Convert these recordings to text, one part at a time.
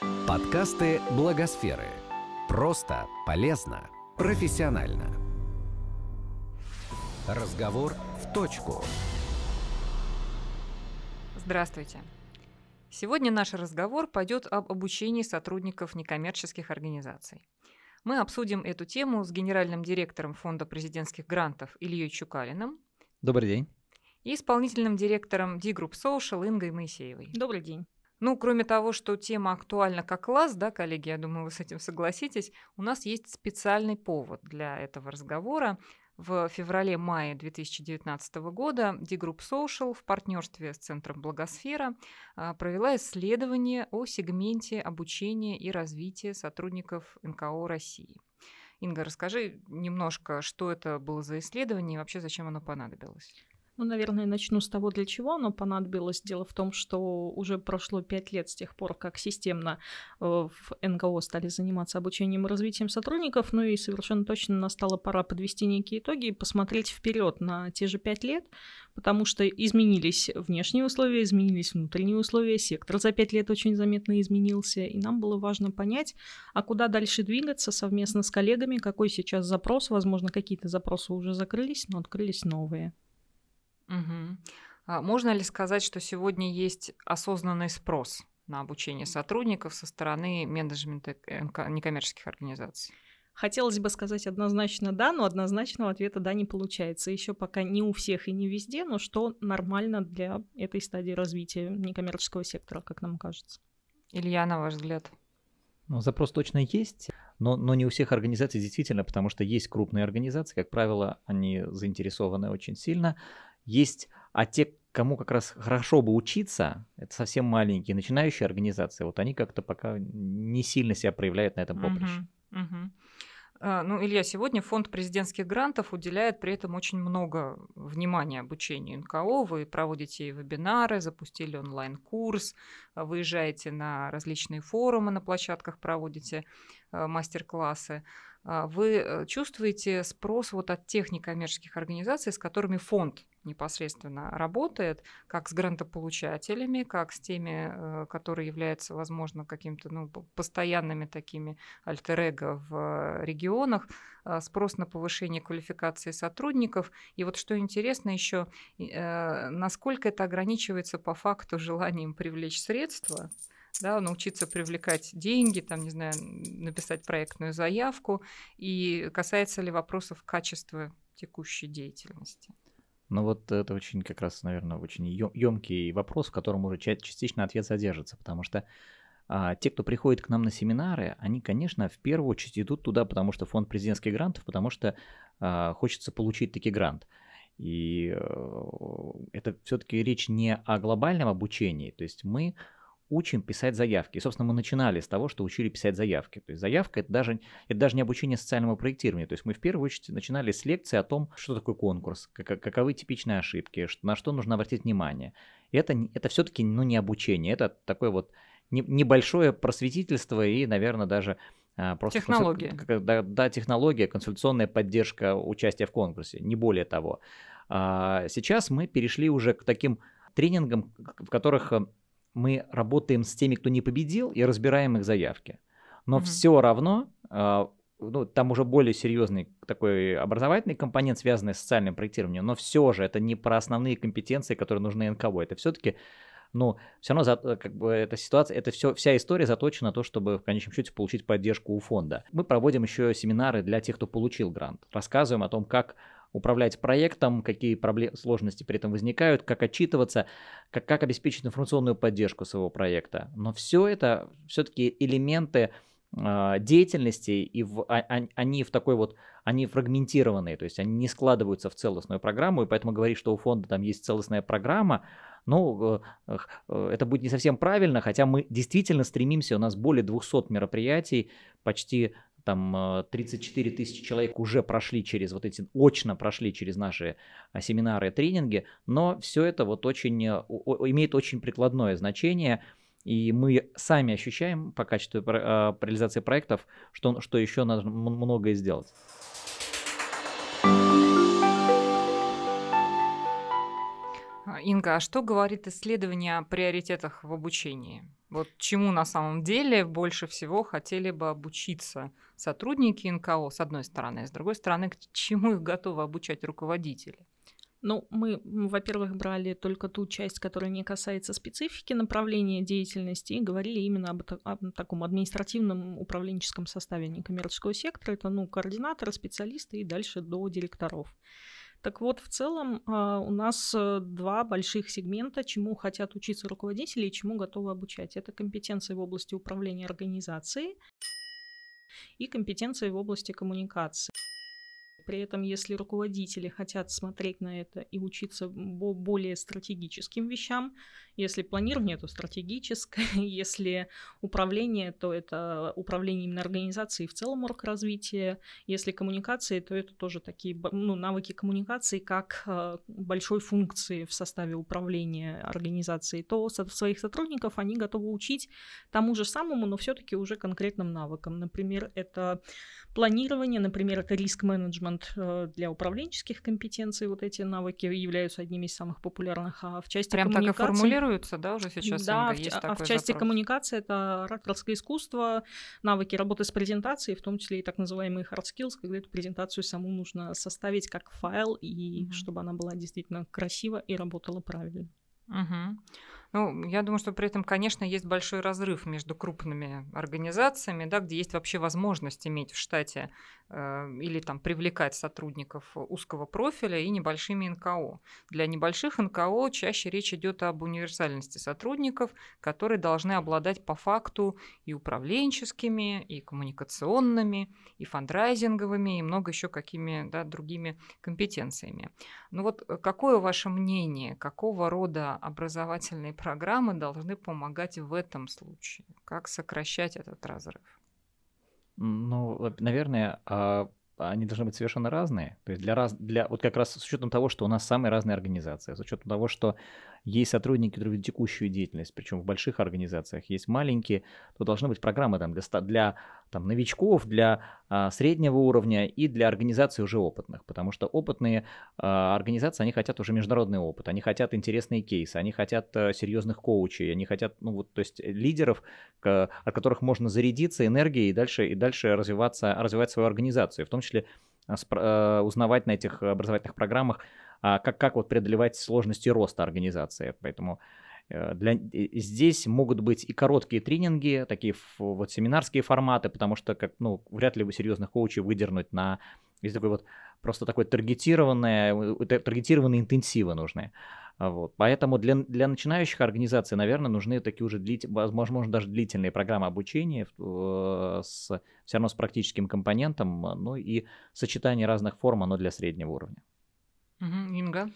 Подкасты Благосферы. Просто, полезно, профессионально. Разговор в точку. Здравствуйте. Сегодня наш разговор пойдет об обучении сотрудников некоммерческих организаций. Мы обсудим эту тему с генеральным директором Фонда президентских грантов Ильей Чукалиным. Добрый день. И исполнительным директором D-Group Social Ингой Моисеевой. Добрый день. Ну, кроме того, что тема актуальна как класс, да, коллеги, я думаю, вы с этим согласитесь, у нас есть специальный повод для этого разговора. В феврале-мае 2019 года D-Group Social в партнерстве с Центром Благосфера а, провела исследование о сегменте обучения и развития сотрудников НКО России. Инга, расскажи немножко, что это было за исследование и вообще зачем оно понадобилось. Ну, наверное, начну с того, для чего оно понадобилось. Дело в том, что уже прошло пять лет с тех пор, как системно э, в НГО стали заниматься обучением и развитием сотрудников, ну и совершенно точно настала пора подвести некие итоги и посмотреть вперед на те же пять лет, потому что изменились внешние условия, изменились внутренние условия, сектор за пять лет очень заметно изменился, и нам было важно понять, а куда дальше двигаться совместно с коллегами, какой сейчас запрос, возможно, какие-то запросы уже закрылись, но открылись новые. Угу. А можно ли сказать, что сегодня есть осознанный спрос на обучение сотрудников со стороны менеджмента некоммерческих организаций? Хотелось бы сказать однозначно да, но однозначного ответа да не получается. Еще пока не у всех и не везде, но что нормально для этой стадии развития некоммерческого сектора, как нам кажется. Илья, на ваш взгляд? Ну, запрос точно есть, но, но не у всех организаций действительно, потому что есть крупные организации, как правило, они заинтересованы очень сильно есть, а те, кому как раз хорошо бы учиться, это совсем маленькие, начинающие организации, вот они как-то пока не сильно себя проявляют на этом поприще. Uh-huh, uh-huh. Ну, Илья, сегодня фонд президентских грантов уделяет при этом очень много внимания обучению НКО. Вы проводите вебинары, запустили онлайн-курс, выезжаете на различные форумы на площадках, проводите э, мастер-классы. А, вы э, чувствуете спрос вот от тех некоммерческих организаций, с которыми фонд непосредственно работает, как с грантополучателями, как с теми, э, которые являются, возможно, какими-то ну, постоянными такими альтер в регионах, а, спрос на повышение квалификации сотрудников. И вот что интересно еще, э, насколько это ограничивается по факту желанием привлечь средства, да, научиться привлекать деньги, там, не знаю, написать проектную заявку, и касается ли вопросов качества текущей деятельности. Ну вот это очень как раз, наверное, очень емкий вопрос, в котором уже частично ответ содержится, потому что а, те, кто приходит к нам на семинары, они, конечно, в первую очередь идут туда, потому что фонд президентских грантов, потому что а, хочется получить таки грант. И э, это все-таки речь не о глобальном обучении, то есть мы учим писать заявки. И, собственно, мы начинали с того, что учили писать заявки. То есть заявка это даже, это даже не обучение социальному проектированию. То есть мы в первую очередь начинали с лекции о том, что такое конкурс, как, каковы типичные ошибки, на что нужно обратить внимание. И это, это все-таки ну, не обучение, это такое вот не, небольшое просветительство и, наверное, даже а, Просто технология. Консуль... Да, да, технология, консультационная поддержка участия в конкурсе, не более того. А сейчас мы перешли уже к таким тренингам, в которых мы работаем с теми, кто не победил, и разбираем их заявки. Но mm-hmm. все равно, э, ну, там уже более серьезный такой образовательный компонент, связанный с социальным проектированием, но все же это не про основные компетенции, которые нужны НКО. Это все-таки ну, все равно за, как бы эта ситуация, это все, вся история заточена на то, чтобы в конечном счете получить поддержку у фонда. Мы проводим еще семинары для тех, кто получил грант. Рассказываем о том, как управлять проектом, какие проблемы, сложности при этом возникают, как отчитываться, как, как обеспечить информационную поддержку своего проекта. Но все это все-таки элементы э, деятельности, и в, а, а, они в такой вот, они фрагментированные, то есть они не складываются в целостную программу, и поэтому говорить, что у фонда там есть целостная программа, ну, э, э, это будет не совсем правильно, хотя мы действительно стремимся, у нас более 200 мероприятий, почти там 34 э, тысячи человек уже прошли через вот эти, очно прошли через наши а, семинары и тренинги, но все это вот очень, э, имеет очень прикладное значение, и мы сами ощущаем по качеству а, реализации проектов, что, что еще надо многое сделать. Инга, а что говорит исследование о приоритетах в обучении? Вот чему на самом деле больше всего хотели бы обучиться сотрудники НКО, с одной стороны, а с другой стороны, к чему их готовы обучать руководители? Ну, мы, во-первых, брали только ту часть, которая не касается специфики направления деятельности, и говорили именно об, об таком административном управленческом составе некоммерческого сектора. Это, ну, координаторы, специалисты и дальше до директоров. Так вот, в целом а, у нас э, два больших сегмента, чему хотят учиться руководители и чему готовы обучать. Это компетенции в области управления организацией и компетенции в области коммуникации. При этом, если руководители хотят смотреть на это и учиться более стратегическим вещам, если планирование, то стратегическое, если управление, то это управление именно организацией в целом оргразвития, если коммуникации, то это тоже такие ну, навыки коммуникации как э, большой функции в составе управления организацией, то своих сотрудников они готовы учить тому же самому, но все-таки уже конкретным навыкам. Например, это планирование, например, это риск-менеджмент э, для управленческих компетенций, вот эти навыки являются одними из самых популярных, а в части Прям коммуникации... так и формулируются, да, уже сейчас? Да, есть а в части запрос. коммуникации это ораторское искусство, навыки работы с презентацией, в том числе и так называемые hard skills, когда эту презентацию саму нужно составить как файл, и mm-hmm. чтобы она была действительно красива и работала правильно. Угу. Ну, я думаю, что при этом, конечно, есть большой разрыв между крупными организациями, да, где есть вообще возможность иметь в штате э, или там привлекать сотрудников узкого профиля и небольшими НКО. Для небольших НКО чаще речь идет об универсальности сотрудников, которые должны обладать по факту и управленческими, и коммуникационными, и фандрайзинговыми, и много еще какими да, другими компетенциями. Ну вот э, какое ваше мнение, какого рода образовательные программы должны помогать в этом случае? Как сокращать этот разрыв? Ну, наверное, а, они должны быть совершенно разные. То есть для раз, для вот как раз с учетом того, что у нас самые разные организации, с учетом того, что есть сотрудники, которые ведут текущую деятельность, причем в больших организациях, есть маленькие, то должны быть программы там, для, для там, новичков, для а, среднего уровня и для организаций уже опытных, потому что опытные а, организации, они хотят уже международный опыт, они хотят интересные кейсы, они хотят а, серьезных коучей, они хотят, ну вот, то есть лидеров, к, от которых можно зарядиться энергией и дальше, и дальше развиваться, развивать свою организацию, в том числе а, а, узнавать на этих образовательных программах как, как вот преодолевать сложности роста организации. Поэтому э, для, здесь могут быть и короткие тренинги, такие вот семинарские форматы, потому что как, ну, вряд ли вы серьезных коучей выдернуть на есть такой вот просто такой таргетированные, таргетированные интенсивы нужны. Вот. Поэтому для, для начинающих организаций, наверное, нужны такие уже, длит, возможно, даже длительные программы обучения э, с, все равно с практическим компонентом, ну и сочетание разных форм, оно для среднего уровня. Угу, Инга?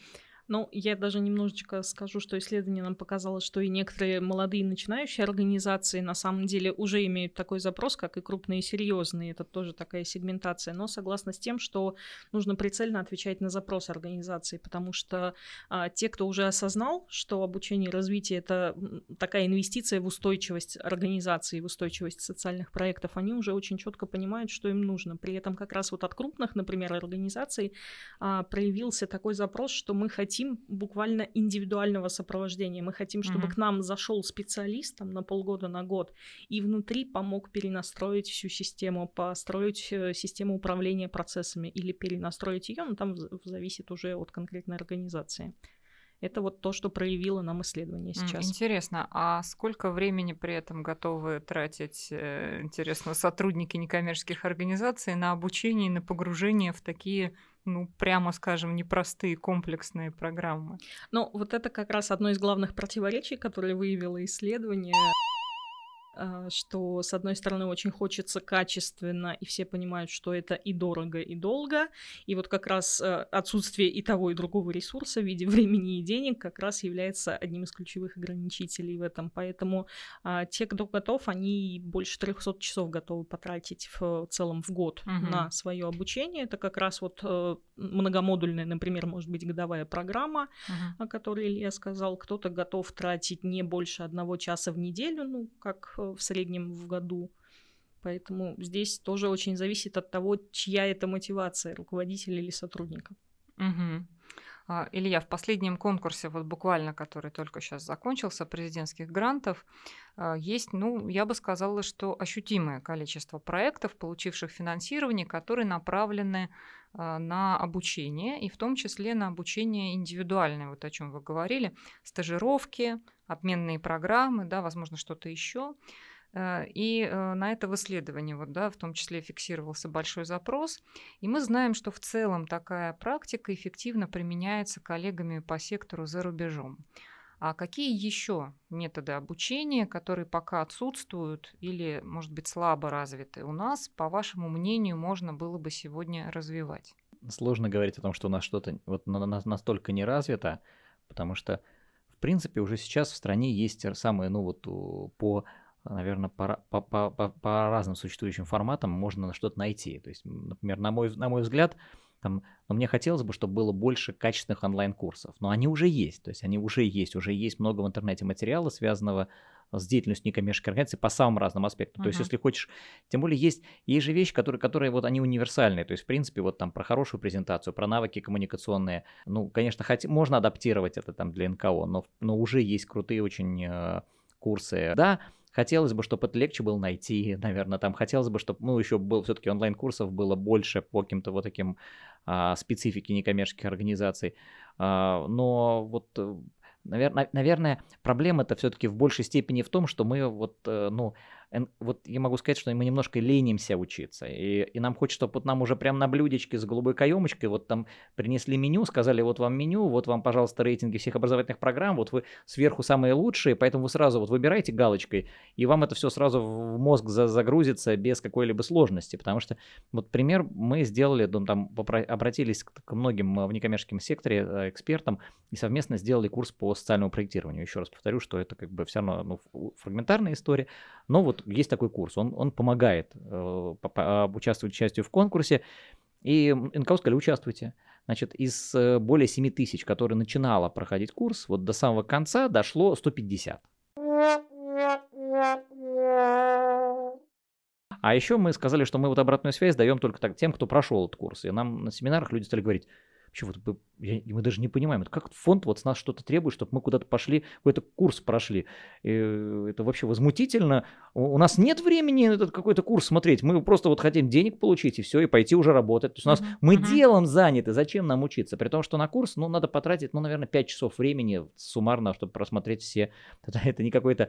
Ну, я даже немножечко скажу, что исследование нам показало, что и некоторые молодые начинающие организации на самом деле уже имеют такой запрос, как и крупные и серьезные. Это тоже такая сегментация. Но согласна с тем, что нужно прицельно отвечать на запрос организации, потому что а, те, кто уже осознал, что обучение и развитие это такая инвестиция в устойчивость организации, в устойчивость социальных проектов, они уже очень четко понимают, что им нужно. При этом как раз вот от крупных, например, организаций а, проявился такой запрос, что мы хотим хотим буквально индивидуального сопровождения. Мы хотим, чтобы mm-hmm. к нам зашел специалист там, на полгода, на год, и внутри помог перенастроить всю систему, построить э, систему управления процессами или перенастроить ее, но там зависит уже от конкретной организации. Это вот то, что проявило нам исследование сейчас. Интересно, а сколько времени при этом готовы тратить, э, интересно, сотрудники некоммерческих организаций на обучение и на погружение в такие ну, прямо скажем, непростые комплексные программы. Ну, вот это как раз одно из главных противоречий, которые выявило исследование. А, что, с одной стороны, очень хочется качественно, и все понимают, что это и дорого, и долго, и вот как раз э, отсутствие и того, и другого ресурса в виде времени и денег как раз является одним из ключевых ограничителей в этом. Поэтому а, те, кто готов, они больше 300 часов готовы потратить в целом в год угу. на свое обучение. Это как раз вот э, многомодульная, например, может быть, годовая программа, угу. о которой Илья сказал. Кто-то готов тратить не больше одного часа в неделю, ну, как в среднем в году. Поэтому здесь тоже очень зависит от того, чья это мотивация, руководителя или сотрудника. Угу. А, Илья, в последнем конкурсе, вот буквально, который только сейчас закончился, президентских грантов, а, есть, ну, я бы сказала, что ощутимое количество проектов, получивших финансирование, которые направлены а, на обучение, и в том числе на обучение индивидуальное, вот о чем вы говорили, стажировки, обменные программы, да, возможно, что-то еще. Э, и э, на это в исследовании, вот, да, в том числе фиксировался большой запрос. И мы знаем, что в целом такая практика эффективно применяется коллегами по сектору за рубежом. А какие еще методы обучения, которые пока отсутствуют или, может быть, слабо развиты у нас, по вашему мнению, можно было бы сегодня развивать? Сложно говорить о том, что у нас что-то вот настолько не развито, потому что, в принципе, уже сейчас в стране есть самые, ну вот по наверное, по, по, по, по разным существующим форматам можно что-то найти. То есть, например, на мой, на мой взгляд, там, но мне хотелось бы, чтобы было больше качественных онлайн-курсов. Но они уже есть, то есть они уже есть, уже есть много в интернете материала, связанного с деятельностью некоммерческой организации по самым разным аспектам. Uh-huh. То есть, если хочешь, тем более есть, есть же вещи, которые, которые вот они универсальные. То есть, в принципе, вот там про хорошую презентацию, про навыки коммуникационные. Ну, конечно, хоть, можно адаптировать это там для НКО, но, но уже есть крутые очень э, курсы. Да, Хотелось бы, чтобы это легче было найти, наверное, там хотелось бы, чтобы, ну, еще был все-таки онлайн-курсов было больше по каким-то вот таким а, специфике некоммерческих организаций. А, но вот э, Наверное, наверное проблема это все-таки в большей степени в том, что мы вот, э, ну, вот я могу сказать, что мы немножко ленимся учиться. И, и нам хочется, чтобы вот нам уже прям на блюдечке с голубой каемочкой вот там принесли меню, сказали, вот вам меню, вот вам, пожалуйста, рейтинги всех образовательных программ, вот вы сверху самые лучшие, поэтому вы сразу вот выбираете галочкой, и вам это все сразу в мозг загрузится без какой-либо сложности. Потому что, вот пример, мы сделали, ну, там обратились к многим э, в некоммерческом секторе э, экспертам и совместно сделали курс по социальному проектированию. Еще раз повторю, что это как бы все равно ну, фрагментарная история, но вот есть такой курс, он, он помогает э, участвовать частью в конкурсе. И НКО сказали, участвуйте. Значит, из э, более 7 тысяч, которые начинала проходить курс, вот до самого конца дошло 150. А еще мы сказали, что мы вот обратную связь даем только так тем, кто прошел этот курс. И нам на семинарах люди стали говорить, вообще вот я, мы даже не понимаем, это как фонд вот с нас что-то требует, чтобы мы куда-то пошли, какой-то курс прошли. И это вообще возмутительно. У нас нет времени этот какой-то курс смотреть, мы просто вот хотим денег получить и все, и пойти уже работать. То есть у нас uh-huh. мы uh-huh. делом заняты, зачем нам учиться? При том, что на курс, ну, надо потратить, ну, наверное, 5 часов времени суммарно, чтобы просмотреть все. Это, это не какой-то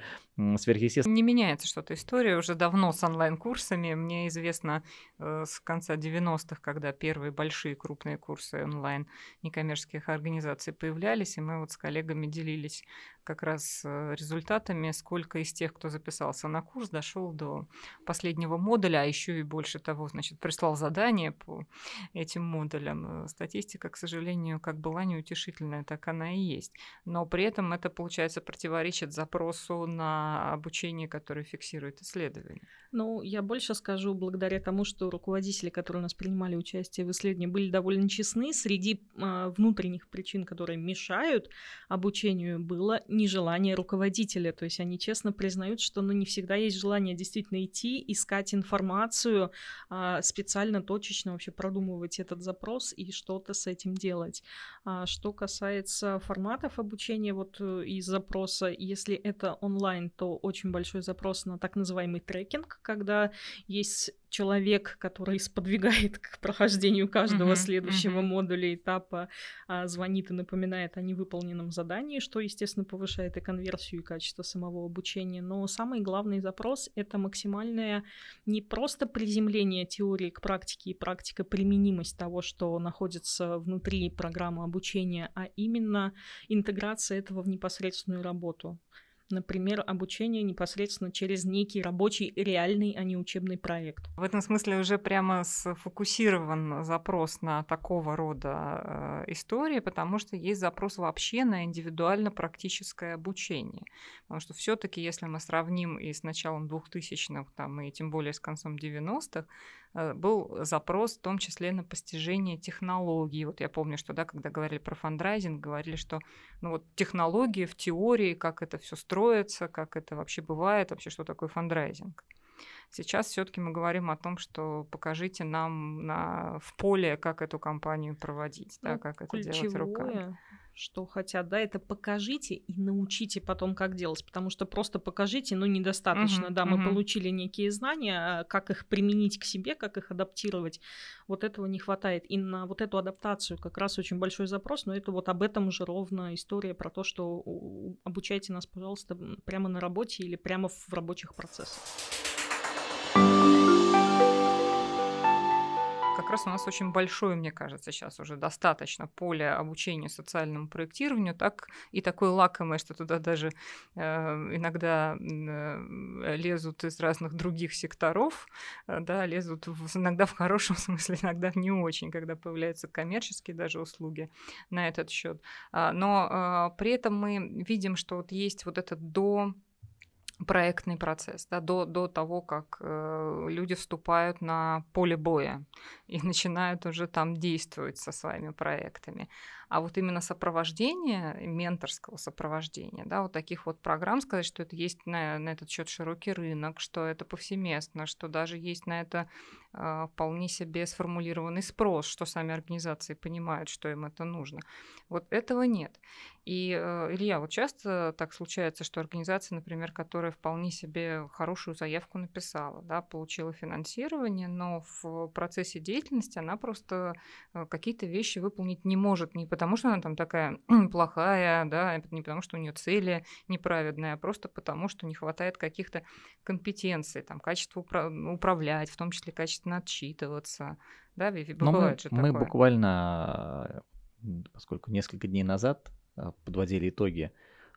сверхъестественный. Не меняется что-то история уже давно с онлайн-курсами. Мне известно э, с конца 90-х, когда первые большие крупные курсы онлайн никогда некоммерческих организаций появлялись, и мы вот с коллегами делились как раз э, результатами, сколько из тех, кто записался на курс, дошел до последнего модуля, а еще и больше того, значит, прислал задание по этим модулям. Э, статистика, к сожалению, как была неутешительная, так она и есть. Но при этом это, получается, противоречит запросу на обучение, которое фиксирует исследование. Ну, я больше скажу, благодаря тому, что руководители, которые у нас принимали участие в исследовании, были довольно честны, среди э, внутренних причин, которые мешают обучению, было нежелание руководителя. То есть они честно признают, что ну, не всегда есть желание действительно идти, искать информацию, а, специально, точечно вообще продумывать этот запрос и что-то с этим делать. А что касается форматов обучения вот э, из запроса, если это онлайн, то очень большой запрос на так называемый трекинг, когда есть человек, который сподвигает к прохождению каждого uh-huh, следующего uh-huh. модуля этапа, а, звонит и напоминает о невыполненном задании, что, естественно, повышает и конверсию, и качество самого обучения. Но самый главный запрос — это максимальное не просто приземление теории к практике и практика применимость того, что находится внутри программы обучения, а именно интеграция этого в непосредственную работу например, обучение непосредственно через некий рабочий, реальный, а не учебный проект. В этом смысле уже прямо сфокусирован запрос на такого рода э, истории, потому что есть запрос вообще на индивидуально-практическое обучение. Потому что все таки если мы сравним и с началом 2000-х, там, и тем более с концом 90-х, Э, был запрос в том числе на постижение технологий. Вот я помню, что да, когда говорили про фандрайзинг, говорили, что ну вот технологии в теории, как это все строится, как это вообще бывает, вообще что такое фандрайзинг. Сейчас все-таки мы говорим о том, что покажите нам на, в поле, как эту кампанию проводить, ну, да, как это делать руками что хотят, да, это покажите и научите потом, как делать, потому что просто покажите, ну, недостаточно, uh-huh, да, мы получили некие знания, а как их применить к себе, как их адаптировать, вот этого не хватает, и на вот эту адаптацию как раз очень большой запрос, но это вот об этом же ровно история про то, что обучайте нас, пожалуйста, прямо на работе или прямо в рабочих процессах. Раз у нас очень большое, мне кажется, сейчас уже достаточно поле обучению социальному проектированию, так и такое лакомое, что туда даже э, иногда э, лезут из разных других секторов, э, да, лезут в, иногда в хорошем смысле, иногда не очень, когда появляются коммерческие даже услуги на этот счет. А, но э, при этом мы видим, что вот есть вот этот до проектный процесс, да, до, до того, как э, люди вступают на поле боя и начинают уже там действовать со своими проектами. А вот именно сопровождение, менторского сопровождения, да, вот таких вот программ, сказать, что это есть на, на этот счет широкий рынок, что это повсеместно, что даже есть на это э, вполне себе сформулированный спрос, что сами организации понимают, что им это нужно. Вот этого нет. И, э, Илья, вот часто так случается, что организация, например, которая вполне себе хорошую заявку написала, да, получила финансирование, но в процессе деятельности она просто э, какие-то вещи выполнить не может, не потому потому, что она там такая плохая, да, не потому, что у нее цели неправедные, а просто потому, что не хватает каких-то компетенций, там, качества упра- управлять, в том числе качественно отчитываться. Да, бывает Но мы, же мы буквально, поскольку несколько дней назад а, подводили итоги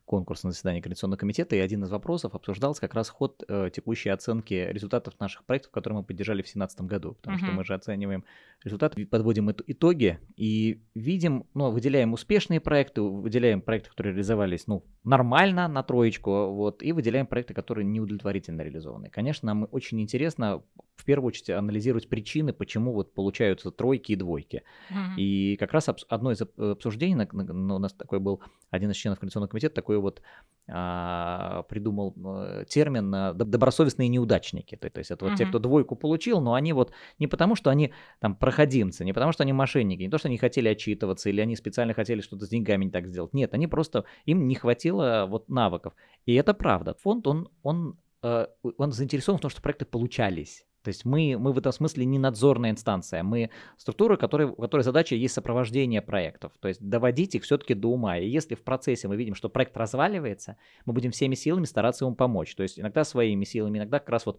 конкурс на заседании Координационного комитета, и один из вопросов обсуждался как раз ход э, текущей оценки результатов наших проектов, которые мы поддержали в 2017 году, потому uh-huh. что мы же оцениваем результаты, подводим итоги и видим, ну, выделяем успешные проекты, выделяем проекты, которые реализовались, ну, нормально на троечку, вот, и выделяем проекты, которые неудовлетворительно реализованы. Конечно, нам очень интересно в первую очередь анализировать причины, почему вот получаются тройки и двойки. Uh-huh. И как раз одно из обсуждений, у нас такой был один из членов Координационного комитета, такой вот а, придумал э, термин а, добросовестные неудачники. То, то есть это вот uh-huh. те, кто двойку получил, но они вот не потому, что они там проходимцы, не потому, что они мошенники, не то, что они хотели отчитываться или они специально хотели что-то с деньгами не так сделать. Нет, они просто, им не хватило вот навыков. И это правда. Фонд, он, он, э, он заинтересован в том, что проекты получались. То есть мы, мы в этом смысле не надзорная инстанция, мы структура, которая, у которой задача есть сопровождение проектов, то есть доводить их все-таки до ума. И если в процессе мы видим, что проект разваливается, мы будем всеми силами стараться ему помочь. То есть иногда своими силами, иногда как раз вот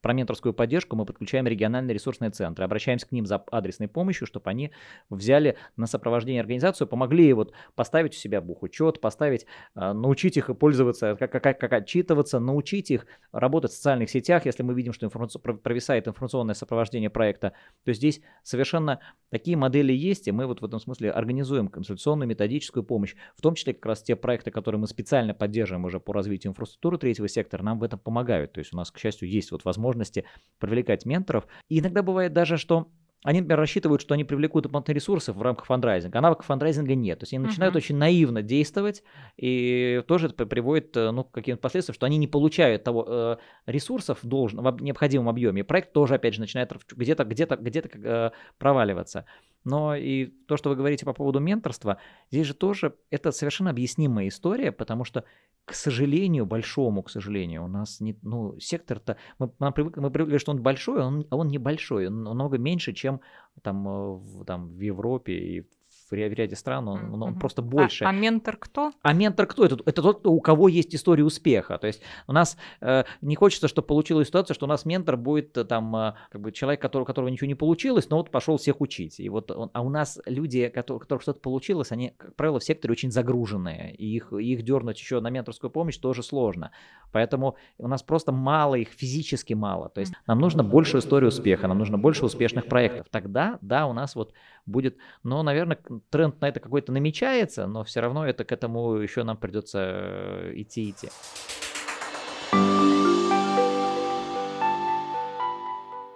про менторскую поддержку мы подключаем региональные ресурсные центры, обращаемся к ним за адресной помощью, чтобы они взяли на сопровождение организацию, помогли вот поставить у себя бухучет, поставить, а, научить их пользоваться, как, как, как отчитываться, научить их работать в социальных сетях, если мы видим, что информаци... провисает информационное сопровождение проекта. То здесь совершенно такие модели есть, и мы вот в этом смысле организуем консультационную методическую помощь, в том числе как раз те проекты, которые мы специально поддерживаем уже по развитию инфраструктуры третьего сектора, нам в этом помогают. То есть у нас, к счастью, есть вот возможность возможности привлекать менторов. И иногда бывает даже, что они, например, рассчитывают, что они привлекут дополнительные ресурсы в рамках фандрайзинга, а навыков фандрайзинга нет. То есть они uh-huh. начинают очень наивно действовать, и тоже это приводит э, ну, к каким-то последствиям, что они не получают того э, ресурсов в, должном, в необходимом объеме. И проект тоже, опять же, начинает где-то где-то где-то э, проваливаться. Но и то, что вы говорите по поводу менторства, здесь же тоже это совершенно объяснимая история, потому что, к сожалению, большому, к сожалению, у нас не, ну, сектор-то, мы, мы, привыкли, мы привыкли, что он большой, а он, а он небольшой, он намного меньше, чем там, э, в, там, в Европе и в ряде стран он, он, он просто больше. А, а ментор кто? А ментор кто? Это, это тот, у кого есть история успеха. То есть у нас э, не хочется, чтобы получилась ситуация, что у нас ментор будет э, там э, как бы человек, который, у которого ничего не получилось, но вот пошел всех учить. И вот он, а у нас люди, которые, у которых что-то получилось, они, как правило, в секторе очень загруженные, и их, их дернуть еще на менторскую помощь тоже сложно. Поэтому у нас просто мало их, физически мало. То есть нам нужно больше истории успеха, нам нужно больше успешных проектов. Тогда, да, у нас вот будет, но, наверное, тренд на это какой-то намечается, но все равно это к этому еще нам придется э, идти идти.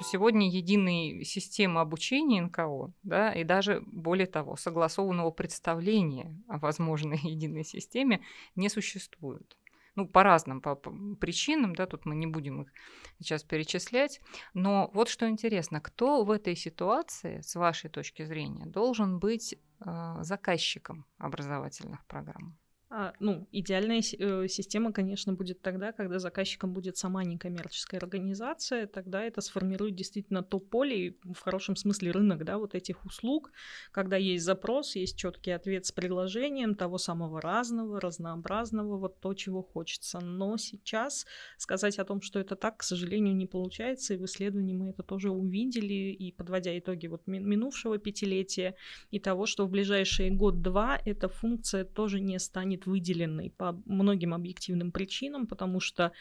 Сегодня единой системы обучения НКО, да, и даже более того, согласованного представления о возможной единой системе не существует. Ну, по разным по, по причинам, да, тут мы не будем их сейчас перечислять. Но вот что интересно, кто в этой ситуации, с вашей точки зрения, должен быть э, заказчиком образовательных программ? А, ну, идеальная э, система, конечно, будет тогда, когда заказчиком будет сама некоммерческая организация, тогда это сформирует действительно то поле, в хорошем смысле рынок, да, вот этих услуг, когда есть запрос, есть четкий ответ с предложением того самого разного, разнообразного, вот то, чего хочется. Но сейчас сказать о том, что это так, к сожалению, не получается, и в исследовании мы это тоже увидели, и подводя итоги вот минувшего пятилетия, и того, что в ближайшие год-два эта функция тоже не станет будет выделенной по многим объективным причинам, потому что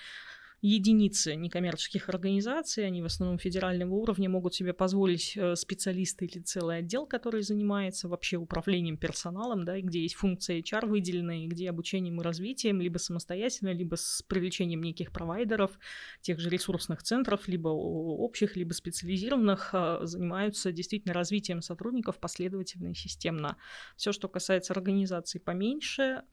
единицы некоммерческих организаций, они в основном федерального уровня, могут себе позволить э, специалисты или целый отдел, который занимается вообще управлением персоналом, да, и где есть функция HR выделенная, где обучением и развитием, либо самостоятельно, либо с привлечением неких провайдеров, тех же ресурсных центров, либо общих, либо специализированных, э, занимаются действительно развитием сотрудников последовательно и системно. Все, что касается организаций поменьше,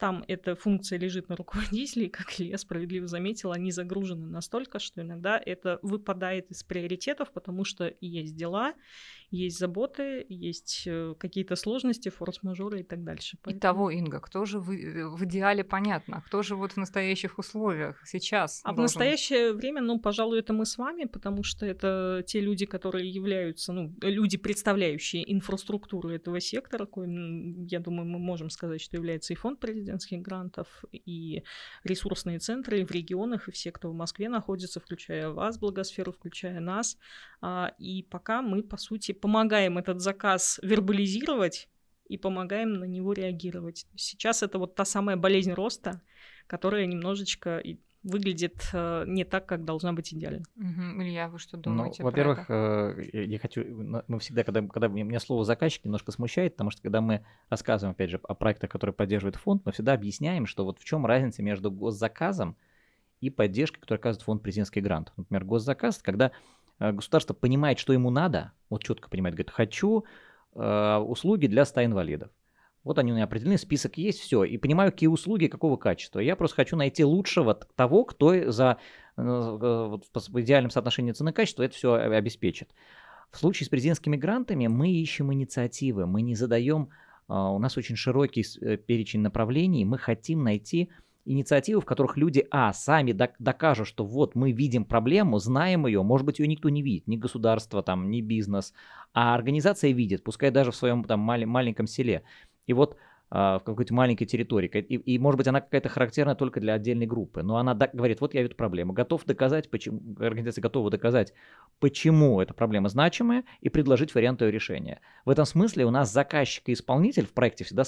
там эта функция лежит на руководителе, как Илья справедливо заметил, они загружены настолько, что иногда это выпадает из приоритетов, потому что есть дела, есть заботы, есть э, какие-то сложности, форс-мажоры и так дальше. Поэтому... Итого, Инга, кто же в, э, в идеале понятно, кто же вот в настоящих условиях сейчас? А должен... в настоящее время, ну, пожалуй, это мы с вами, потому что это те люди, которые являются, ну, люди, представляющие инфраструктуру этого сектора, коим, я думаю, мы можем сказать, что является и фонд президентских грантов, и ресурсные центры в регионах, и все, кто в Москве находится, включая вас, благосферу, включая нас. А, и пока мы, по сути, помогаем этот заказ вербализировать и помогаем на него реагировать. Сейчас это вот та самая болезнь роста, которая немножечко выглядит э, не так, как должна быть идеально. Угу. Илья, вы что ну, думаете? Ну, во-первых, э, я хочу, мы всегда, когда, когда меня слово заказчик немножко смущает, потому что когда мы рассказываем, опять же, о проектах, которые поддерживает фонд, мы всегда объясняем, что вот в чем разница между госзаказом и поддержкой, которую оказывает фонд президентский грант. Например, госзаказ, когда государство понимает, что ему надо, вот четко понимает, говорит, хочу э, услуги для 100 инвалидов. Вот они у меня определены, список есть, все. И понимаю, какие услуги, какого качества. Я просто хочу найти лучшего того, кто за э, вот, в идеальном соотношении цены-качества это все обеспечит. В случае с президентскими грантами мы ищем инициативы, мы не задаем, у нас очень широкий перечень направлений, мы хотим найти инициативы, в которых люди, а, сами докажут, что вот мы видим проблему, знаем ее, может быть, ее никто не видит, ни государство, там, ни бизнес, а организация видит, пускай даже в своем там маленьком селе. И вот в какой-то маленькой территории. И, и, может быть, она какая-то характерна только для отдельной группы. Но она говорит, вот я вижу проблему. Готов доказать, почему, организация готова доказать, почему эта проблема значимая, и предложить вариант ее решения. В этом смысле у нас заказчик и исполнитель в проекте всегда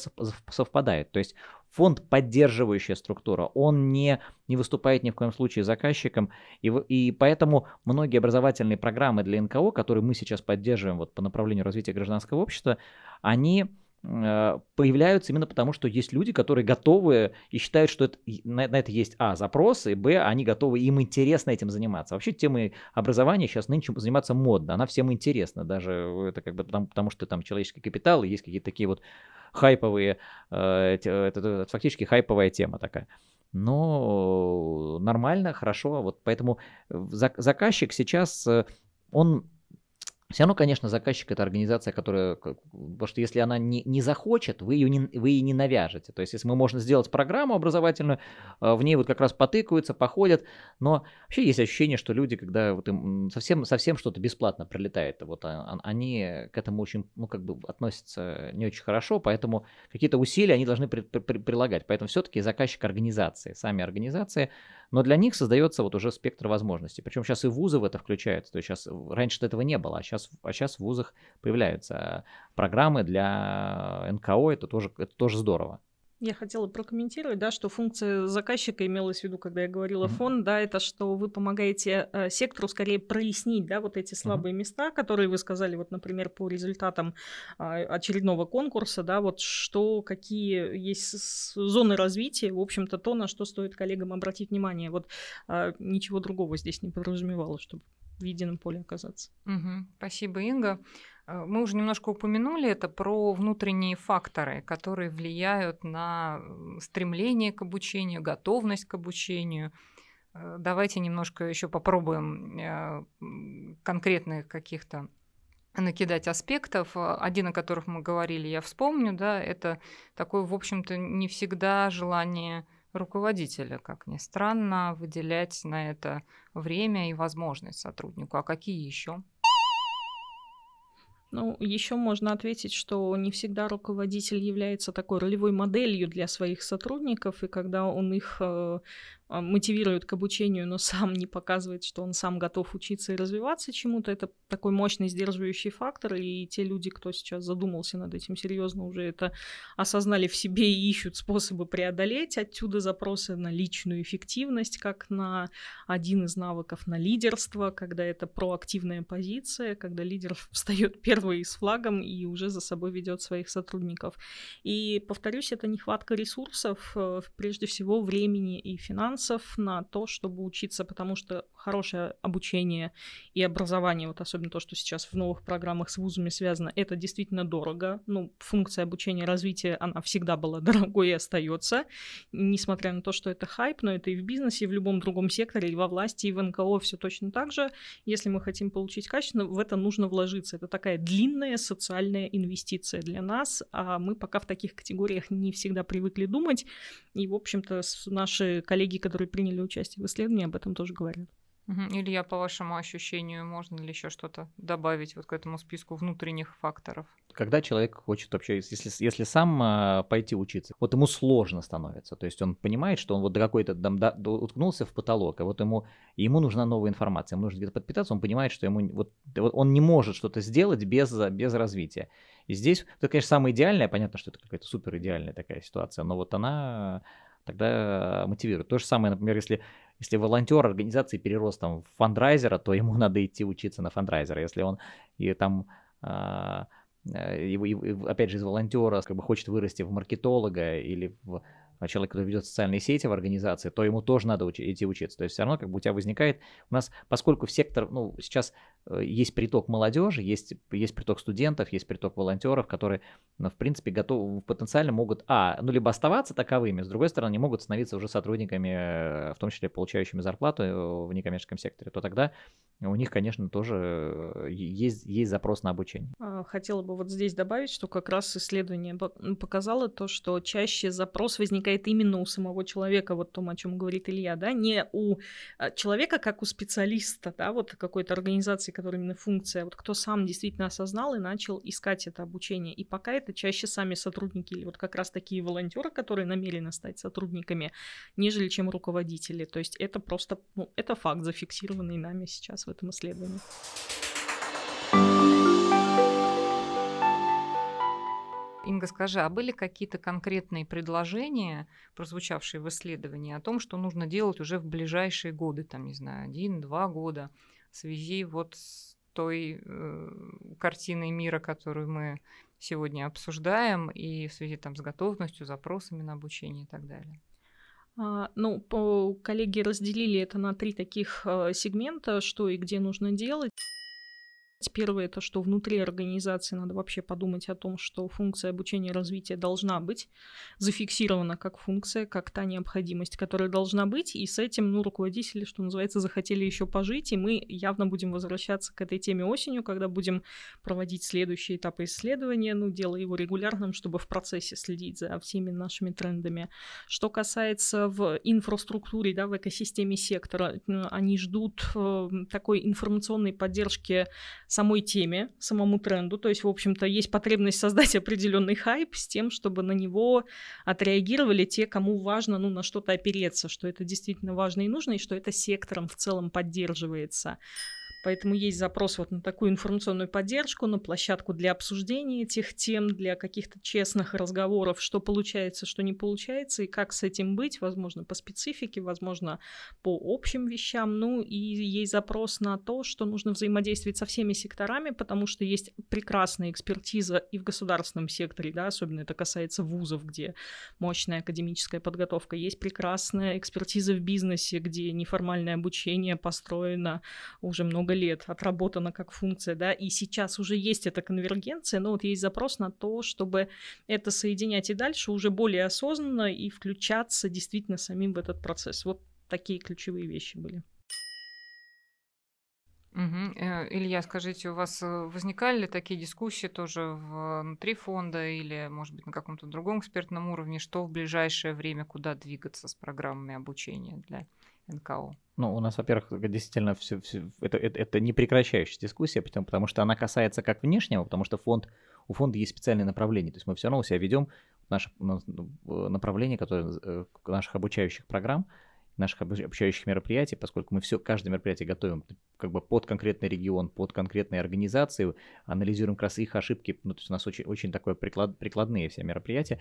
совпадает. То есть фонд поддерживающая структура, он не, не выступает ни в коем случае заказчиком. И, и поэтому многие образовательные программы для НКО, которые мы сейчас поддерживаем вот, по направлению развития гражданского общества, они появляются именно потому, что есть люди, которые готовы и считают, что это, на, на это есть, а, запросы, б, они готовы, им интересно этим заниматься. Вообще темой образования сейчас нынче заниматься модно, она всем интересна, даже это как бы потому, потому что там человеческий капитал, и есть какие-то такие вот хайповые, э, это, это, это фактически хайповая тема такая. Но нормально, хорошо, вот поэтому заказчик сейчас, э, он все равно, конечно, заказчик это организация, которая, потому что если она не, не захочет, вы ее не, вы ей не навяжете. То есть, если мы можем сделать программу образовательную, а, в ней вот как раз потыкаются, походят, но вообще есть ощущение, что люди, когда вот им совсем, совсем что-то бесплатно прилетает, вот а, они к этому очень, ну, как бы относятся не очень хорошо, поэтому какие-то усилия они должны при, при, прилагать. Поэтому все-таки заказчик организации, сами организации, но для них создается вот уже спектр возможностей. Причем сейчас и вузы в это включаются. То есть сейчас раньше этого не было, а сейчас, а сейчас в вузах появляются программы для НКО. Это тоже, это тоже здорово. Я хотела прокомментировать, да, что функция заказчика имелась в виду, когда я говорила mm-hmm. фонд, да, это что вы помогаете э, сектору скорее прояснить, да, вот эти слабые mm-hmm. места, которые вы сказали, вот, например, по результатам э, очередного конкурса, да, вот что, какие есть зоны развития, в общем-то, то, на что стоит коллегам обратить внимание. Вот э, ничего другого здесь не подразумевало, чтобы в едином поле оказаться. Угу. Спасибо, Инга. Э, мы уже немножко упомянули это про внутренние факторы, которые влияют на стремление к обучению, готовность к обучению. Э, давайте немножко еще попробуем э, конкретных каких-то накидать аспектов. Один, о которых мы говорили, я вспомню, да, это такое, в общем-то, не всегда желание руководителя, как ни странно, выделять на это время и возможность сотруднику. А какие еще? Ну, еще можно ответить, что не всегда руководитель является такой ролевой моделью для своих сотрудников, и когда он их э, а, мотивирует к обучению, но сам не показывает, что он сам готов учиться и развиваться чему-то, это такой мощный сдерживающий фактор, и те люди, кто сейчас задумался над этим серьезно, уже это осознали в себе и ищут способы преодолеть. Отсюда запросы на личную эффективность, как на один из навыков на лидерство, когда это проактивная позиция, когда лидер встает первый с флагом и уже за собой ведет своих сотрудников. И, повторюсь, это нехватка ресурсов, э, прежде всего времени и финансов, на то, чтобы учиться, потому что хорошее обучение и образование, вот особенно то, что сейчас в новых программах с вузами связано, это действительно дорого. Ну, функция обучения развития, она всегда была дорогой и остается, несмотря на то, что это хайп, но это и в бизнесе, и в любом другом секторе, и во власти, и в НКО все точно так же. Если мы хотим получить качественно, в это нужно вложиться. Это такая длинная социальная инвестиция для нас, а мы пока в таких категориях не всегда привыкли думать. И, в общем-то, наши коллеги, которые приняли участие в исследовании, об этом тоже говорят. Илья, по вашему ощущению, можно ли еще что-то добавить вот к этому списку внутренних факторов? Когда человек хочет вообще, если, если сам э, пойти учиться, вот ему сложно становится. То есть он понимает, что он вот до какой-то там, до, до, уткнулся в потолок, а вот ему, ему нужна новая информация, ему нужно где-то подпитаться, он понимает, что ему вот, вот он не может что-то сделать без, без развития. И здесь, это, конечно, самое идеальное, понятно, что это какая-то супер идеальная такая ситуация, но вот она тогда мотивирует. То же самое, например, если, если волонтер организации перерос там в фандрайзера, то ему надо идти учиться на фандрайзера. Если он и там а, э, и, опять же, из волонтера как бы хочет вырасти в маркетолога или в человек, который ведет социальные сети в организации, то ему тоже надо учи- идти учиться. То есть все равно как бы у тебя возникает, у нас, поскольку в сектор, ну, сейчас э, есть приток молодежи, есть, есть приток студентов, есть приток волонтеров, которые, ну, в принципе, готовы, потенциально могут, а, ну, либо оставаться таковыми, с другой стороны, они могут становиться уже сотрудниками, э, в том числе получающими зарплату э, в некоммерческом секторе, то тогда у них, конечно, тоже есть, есть запрос на обучение. А, хотела бы вот здесь добавить, что как раз исследование показало то, что чаще запрос возникает именно у самого человека, вот том, о чем говорит Илья, да, не у а, человека, как у специалиста, да, вот какой-то организации, которая именно функция, вот кто сам действительно осознал и начал искать это обучение. И пока это чаще сами сотрудники или вот как раз такие волонтеры, которые намерены стать сотрудниками, нежели чем руководители. То есть это просто, ну, это факт, зафиксированный нами сейчас в этом исследовании. Инга, скажи, а были какие-то конкретные предложения, прозвучавшие в исследовании, о том, что нужно делать уже в ближайшие годы, там, не знаю, один-два года, в связи вот с той э, картиной мира, которую мы сегодня обсуждаем, и в связи там с готовностью, запросами на обучение и так далее? А, ну, коллеги разделили это на три таких э, сегмента, что и где нужно делать. Первое, это что внутри организации надо вообще подумать о том, что функция обучения и развития должна быть зафиксирована как функция, как та необходимость, которая должна быть, и с этим, ну, руководители, что называется, захотели еще пожить, и мы явно будем возвращаться к этой теме осенью, когда будем проводить следующие этапы исследования, ну, делая его регулярным, чтобы в процессе следить за всеми нашими трендами. Что касается в инфраструктуре, да, в экосистеме сектора, они ждут э, такой информационной поддержки самой теме, самому тренду. То есть, в общем-то, есть потребность создать определенный хайп с тем, чтобы на него отреагировали те, кому важно ну, на что-то опереться, что это действительно важно и нужно, и что это сектором в целом поддерживается. Поэтому есть запрос вот на такую информационную поддержку, на площадку для обсуждения этих тем, для каких-то честных разговоров, что получается, что не получается, и как с этим быть, возможно, по специфике, возможно, по общим вещам. Ну и есть запрос на то, что нужно взаимодействовать со всеми секторами, потому что есть прекрасная экспертиза и в государственном секторе, да, особенно это касается вузов, где мощная академическая подготовка, есть прекрасная экспертиза в бизнесе, где неформальное обучение построено уже много много лет отработана как функция, да, и сейчас уже есть эта конвергенция, но вот есть запрос на то, чтобы это соединять и дальше уже более осознанно и включаться действительно самим в этот процесс. Вот такие ключевые вещи были. Угу. Илья, скажите, у вас э, возникали ли такие дискуссии тоже внутри фонда или, может быть, на каком-то другом экспертном уровне, что в ближайшее время, куда двигаться с программами обучения для НКО? Ну, у нас, во-первых, действительно все, все это, это, это не прекращающаяся дискуссия, потому, потому что она касается как внешнего, потому что фонд, у фонда есть специальное направление, то есть мы все равно себя ведем наше направление, которое наших обучающих программ, наших обучающих мероприятий, поскольку мы все, каждое мероприятие готовим как бы под конкретный регион, под конкретные организации, анализируем как раз их ошибки, ну, то есть у нас очень, очень такое приклад, прикладные все мероприятия,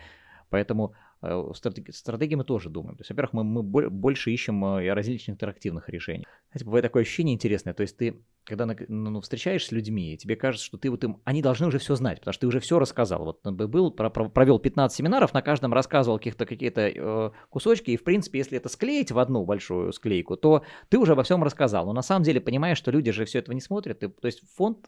Поэтому э, стратеги, стратегии мы тоже думаем. То есть, во-первых, мы, мы больше ищем э, различных интерактивных решений. Знаете, бывает такое ощущение интересное. То есть ты, когда ну, встречаешься с людьми, тебе кажется, что ты вот им, они должны уже все знать, потому что ты уже все рассказал. Вот был, провел 15 семинаров, на каждом рассказывал каких-то какие-то э, кусочки, и в принципе, если это склеить в одну большую склейку, то ты уже во всем рассказал. Но на самом деле понимаешь, что люди же все этого не смотрят. И, то есть фонд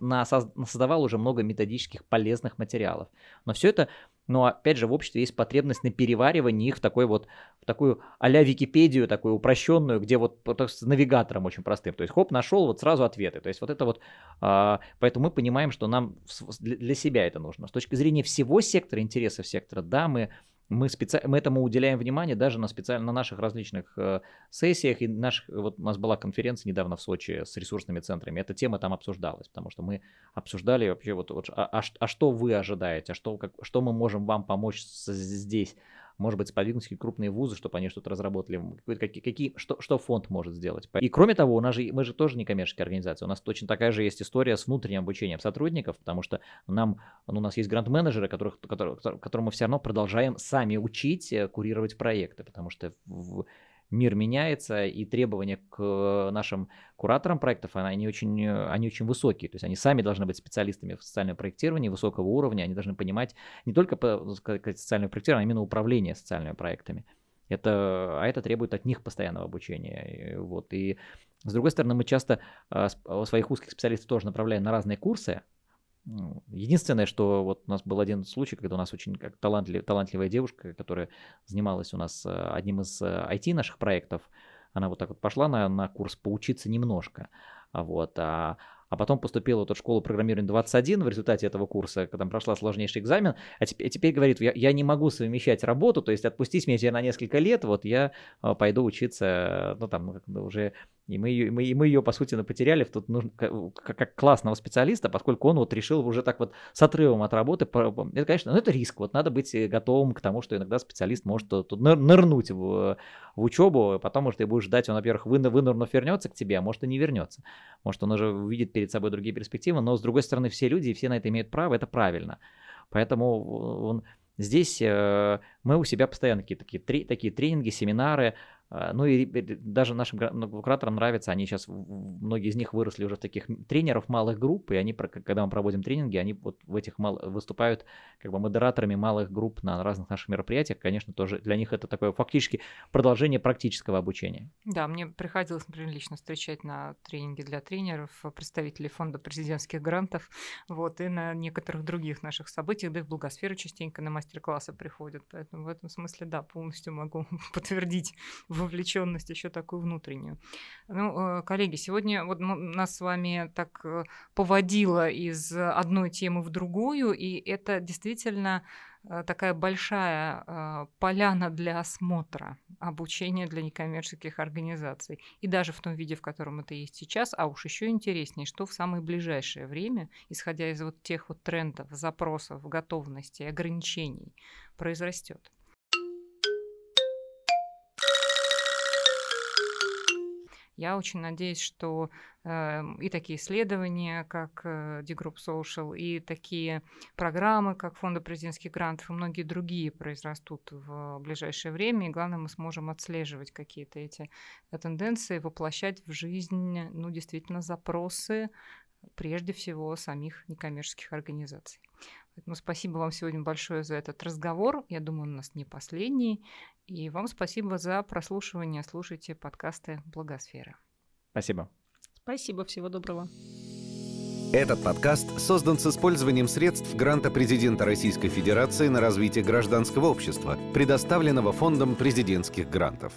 создавал уже много методических полезных материалов. Но все это но опять же в обществе есть потребность на переваривании их в такой вот в такую а-ля Википедию, такую упрощенную, где вот с навигатором очень простым. То есть хоп, нашел вот сразу ответы. То есть вот это вот, а, поэтому мы понимаем, что нам для себя это нужно. С точки зрения всего сектора, интересов сектора, да, мы мы, специ... мы этому уделяем внимание даже на, специально, на наших различных э, сессиях. И наших... вот у нас была конференция недавно в Сочи с ресурсными центрами. Эта тема там обсуждалась, потому что мы обсуждали вообще, вот, вот а, а, а что вы ожидаете, а что, как, что мы можем вам помочь здесь может быть, сподвигнуть крупные вузы, чтобы они что-то разработали, какие, какие, что, что фонд может сделать. И кроме того, у нас же, мы же тоже не коммерческая организация, у нас точно такая же есть история с внутренним обучением сотрудников, потому что нам, ну, у нас есть грант-менеджеры, которых, которых, которым мы все равно продолжаем сами учить э, курировать проекты, потому что в, мир меняется, и требования к нашим кураторам проектов, они очень, они очень высокие. То есть они сами должны быть специалистами в социальном проектировании высокого уровня, они должны понимать не только по социальное проектирование, а именно управление социальными проектами. Это, а это требует от них постоянного обучения. Вот. И с другой стороны, мы часто а, своих узких специалистов тоже направляем на разные курсы, ну, единственное, что вот у нас был один случай, когда у нас очень как талантлив, талантливая девушка, которая занималась у нас э, одним из IT э, наших проектов, она вот так вот пошла на, на курс поучиться немножко, вот, а, а потом поступила в эту школу программирования 21 в результате этого курса, когда прошла сложнейший экзамен, а теперь, теперь говорит, я, я не могу совмещать работу, то есть отпустить меня на несколько лет, вот я э, пойду учиться, ну там уже и мы ее, мы, и мы ее по сути, потеряли тут нужно, как, как классного специалиста, поскольку он вот решил уже так вот с отрывом от работы. Это, конечно, ну, это риск. Вот надо быть э, готовым к тому, что иногда специалист может тут нырнуть в, в учебу, потом, может, ты будешь ждать, он, во-первых, вы, вынырнув вернется к тебе, а может и не вернется. Может, он уже увидит перед собой другие перспективы, но, с другой стороны, все люди, и все на это имеют право, это правильно. Поэтому он, здесь э, мы у себя постоянно какие-то такие, такие тренинги, семинары, а, ну и даже нашим кураторам нравится, они сейчас, многие из них выросли уже в таких тренеров малых групп, и они, когда мы проводим тренинги, они вот в этих мал, выступают как бы модераторами малых групп на разных наших мероприятиях. Конечно, тоже для них это такое фактически продолжение практического обучения. Да, мне приходилось, например, лично встречать на тренинге для тренеров представителей фонда президентских грантов, вот, и на некоторых других наших событиях, да и в Благосферу частенько на мастер-классы приходят, поэтому в этом смысле, да, полностью могу подтвердить вовлеченность еще такую внутреннюю. Ну, э, коллеги, сегодня вот нас с вами так э, поводило из одной темы в другую, и это действительно э, такая большая поляна для осмотра, обучения для некоммерческих организаций. И даже в том виде, в котором это есть сейчас, а уж еще интереснее, что в самое ближайшее время, исходя из вот тех вот трендов, запросов, готовностей, ограничений, произрастет. Я очень надеюсь, что э, и такие исследования, как э, D-Group Social, и такие программы, как Фонда президентских грантов, и многие другие произрастут в ближайшее время. И главное, мы сможем отслеживать какие-то эти э, тенденции, воплощать в жизнь, ну, действительно, запросы прежде всего самих некоммерческих организаций. Поэтому спасибо вам сегодня большое за этот разговор. Я думаю, он у нас не последний. И вам спасибо за прослушивание. Слушайте подкасты Благосфера. Спасибо. Спасибо, всего доброго. Этот подкаст создан с использованием средств гранта президента Российской Федерации на развитие гражданского общества, предоставленного Фондом президентских грантов.